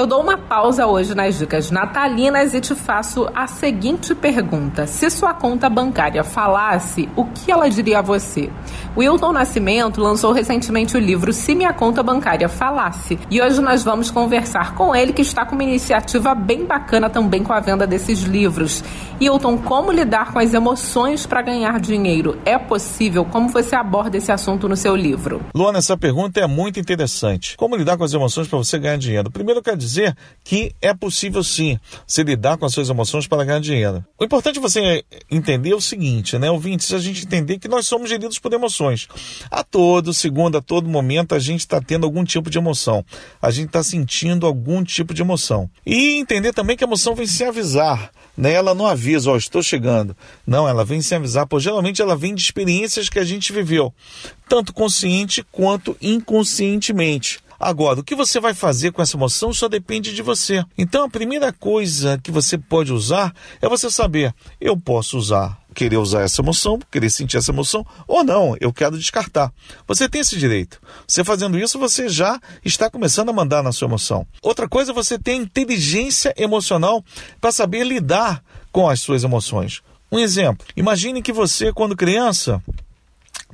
Eu dou uma pausa hoje nas dicas natalinas e te faço a seguinte pergunta: se sua conta bancária falasse, o que ela diria a você? Wilton Nascimento lançou recentemente o livro Se Minha Conta Bancária Falasse e hoje nós vamos conversar com ele que está com uma iniciativa bem bacana também com a venda desses livros. Wilton, como lidar com as emoções para ganhar dinheiro? É possível? Como você aborda esse assunto no seu livro? Luana, essa pergunta é muito interessante. Como lidar com as emoções para você ganhar dinheiro? Primeiro, eu quero dizer que é possível sim se lidar com as suas emoções para ganhar dinheiro. O importante é você entender o seguinte, né, ouvintes, a gente entender que nós somos geridos por emoções. A todo segundo, a todo momento, a gente está tendo algum tipo de emoção. A gente está sentindo algum tipo de emoção. E entender também que a emoção vem se avisar. Né? Ela não avisa, ó, oh, estou chegando. Não, ela vem se avisar, pois geralmente ela vem de experiências que a gente viveu, tanto consciente quanto inconscientemente. Agora, o que você vai fazer com essa emoção só depende de você. Então, a primeira coisa que você pode usar é você saber: eu posso usar querer usar essa emoção, querer sentir essa emoção, ou não, eu quero descartar. Você tem esse direito. Você fazendo isso, você já está começando a mandar na sua emoção. Outra coisa, você tem inteligência emocional para saber lidar com as suas emoções. Um exemplo: imagine que você, quando criança,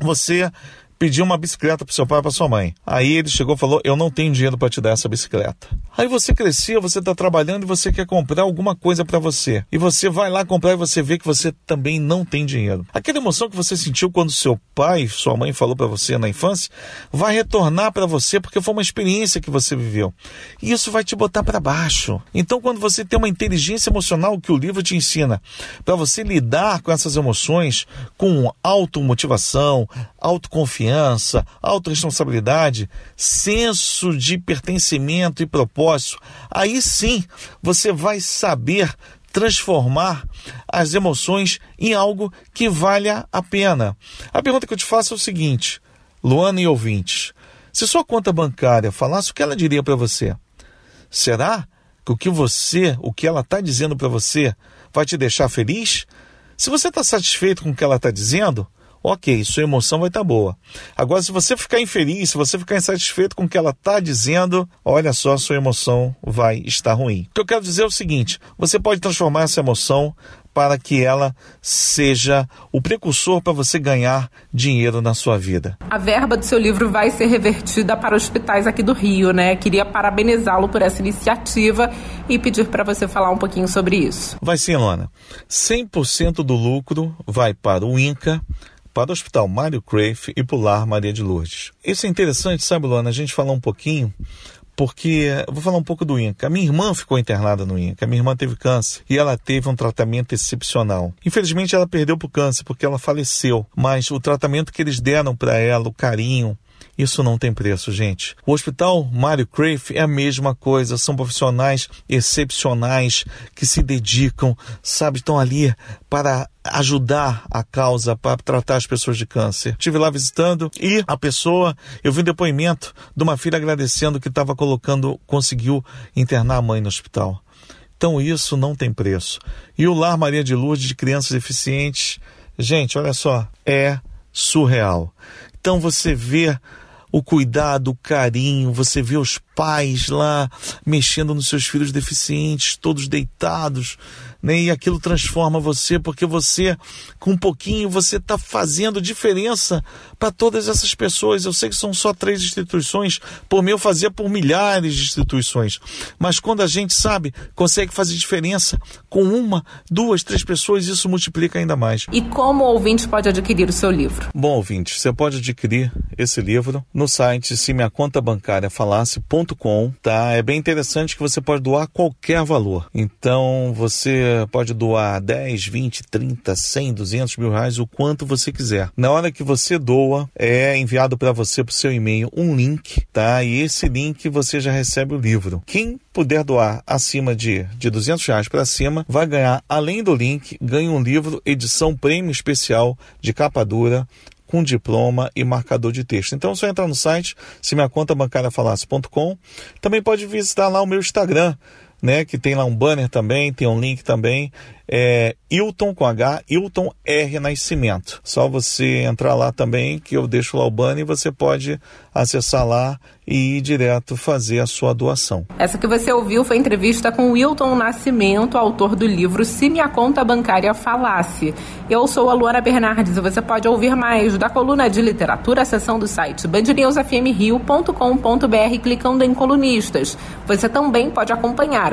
você pediu uma bicicleta para seu pai para sua mãe. Aí ele chegou e falou: Eu não tenho dinheiro para te dar essa bicicleta. Aí você cresceu, você está trabalhando e você quer comprar alguma coisa para você. E você vai lá comprar e você vê que você também não tem dinheiro. Aquela emoção que você sentiu quando seu pai, sua mãe falou para você na infância, vai retornar para você porque foi uma experiência que você viveu. E isso vai te botar para baixo. Então, quando você tem uma inteligência emocional que o livro te ensina, para você lidar com essas emoções com automotivação, autoconfiança, autorresponsabilidade, senso de pertencimento e propósito, aí sim você vai saber transformar as emoções em algo que valha a pena. A pergunta que eu te faço é o seguinte, Luana e ouvintes: se sua conta bancária falasse o que ela diria para você, será que o que você, o que ela está dizendo para você, vai te deixar feliz? Se você está satisfeito com o que ela está dizendo, ok, sua emoção vai estar tá boa. Agora, se você ficar infeliz, se você ficar insatisfeito com o que ela está dizendo, olha só, sua emoção vai estar ruim. O que eu quero dizer é o seguinte: você pode transformar essa emoção para que ela seja o precursor para você ganhar dinheiro na sua vida. A verba do seu livro vai ser revertida para hospitais aqui do Rio, né? Queria parabenizá-lo por essa iniciativa e pedir para você falar um pouquinho sobre isso. Vai sim, Lona. 100% do lucro vai para o INCA, para o Hospital Mário Cruyff e pular Maria de Lourdes. Isso é interessante, sabe, Luana, a gente falar um pouquinho porque vou falar um pouco do INCA. A minha irmã ficou internada no INCA. A minha irmã teve câncer e ela teve um tratamento excepcional. Infelizmente, ela perdeu por câncer porque ela faleceu, mas o tratamento que eles deram para ela, o carinho, isso não tem preço, gente. O Hospital Mário Cruyff é a mesma coisa. São profissionais excepcionais que se dedicam, sabe, estão ali para ajudar a causa para tratar as pessoas de câncer. Estive lá visitando e a pessoa, eu vi um depoimento de uma filha agradecendo que estava colocando, conseguiu internar a mãe no hospital. Então isso não tem preço. E o Lar Maria de Lourdes de crianças deficientes, gente, olha só, é surreal. Então você vê o cuidado, o carinho, você vê os pais lá mexendo nos seus filhos deficientes, todos deitados, né? E aquilo transforma você, porque você, com um pouquinho, você está fazendo diferença para todas essas pessoas. Eu sei que são só três instituições, por mim eu fazia por milhares de instituições. Mas quando a gente sabe, consegue fazer diferença com uma, duas, três pessoas, isso multiplica ainda mais. E como o ouvinte pode adquirir o seu livro? Bom, ouvinte, você pode adquirir esse livro no site se minha conta bancária falasse.com tá? É bem interessante que você pode doar qualquer valor. Então você pode doar 10, 20, 30, 100, 200 mil reais, o quanto você quiser. Na hora que você doa, é enviado para você para o seu e-mail um link, tá? E esse link você já recebe o livro. Quem puder doar acima de, de 200 reais para cima, vai ganhar, além do link, ganha um livro edição prêmio especial de capa dura com diploma e marcador de texto. Então, é só entrar no site, se minha conta bancária falasse.com. Também pode visitar lá o meu Instagram, né? Que tem lá um banner também, tem um link também é Hilton com H, Hilton R Nascimento. Só você entrar lá também, que eu deixo lá o banner e você pode acessar lá e ir direto fazer a sua doação. Essa que você ouviu foi entrevista com Wilton Nascimento, autor do livro Se Minha Conta Bancária Falasse. Eu sou a Luana Bernardes e você pode ouvir mais da coluna de literatura, seção do site bandnewsfmrio.com.br clicando em colunistas. Você também pode acompanhar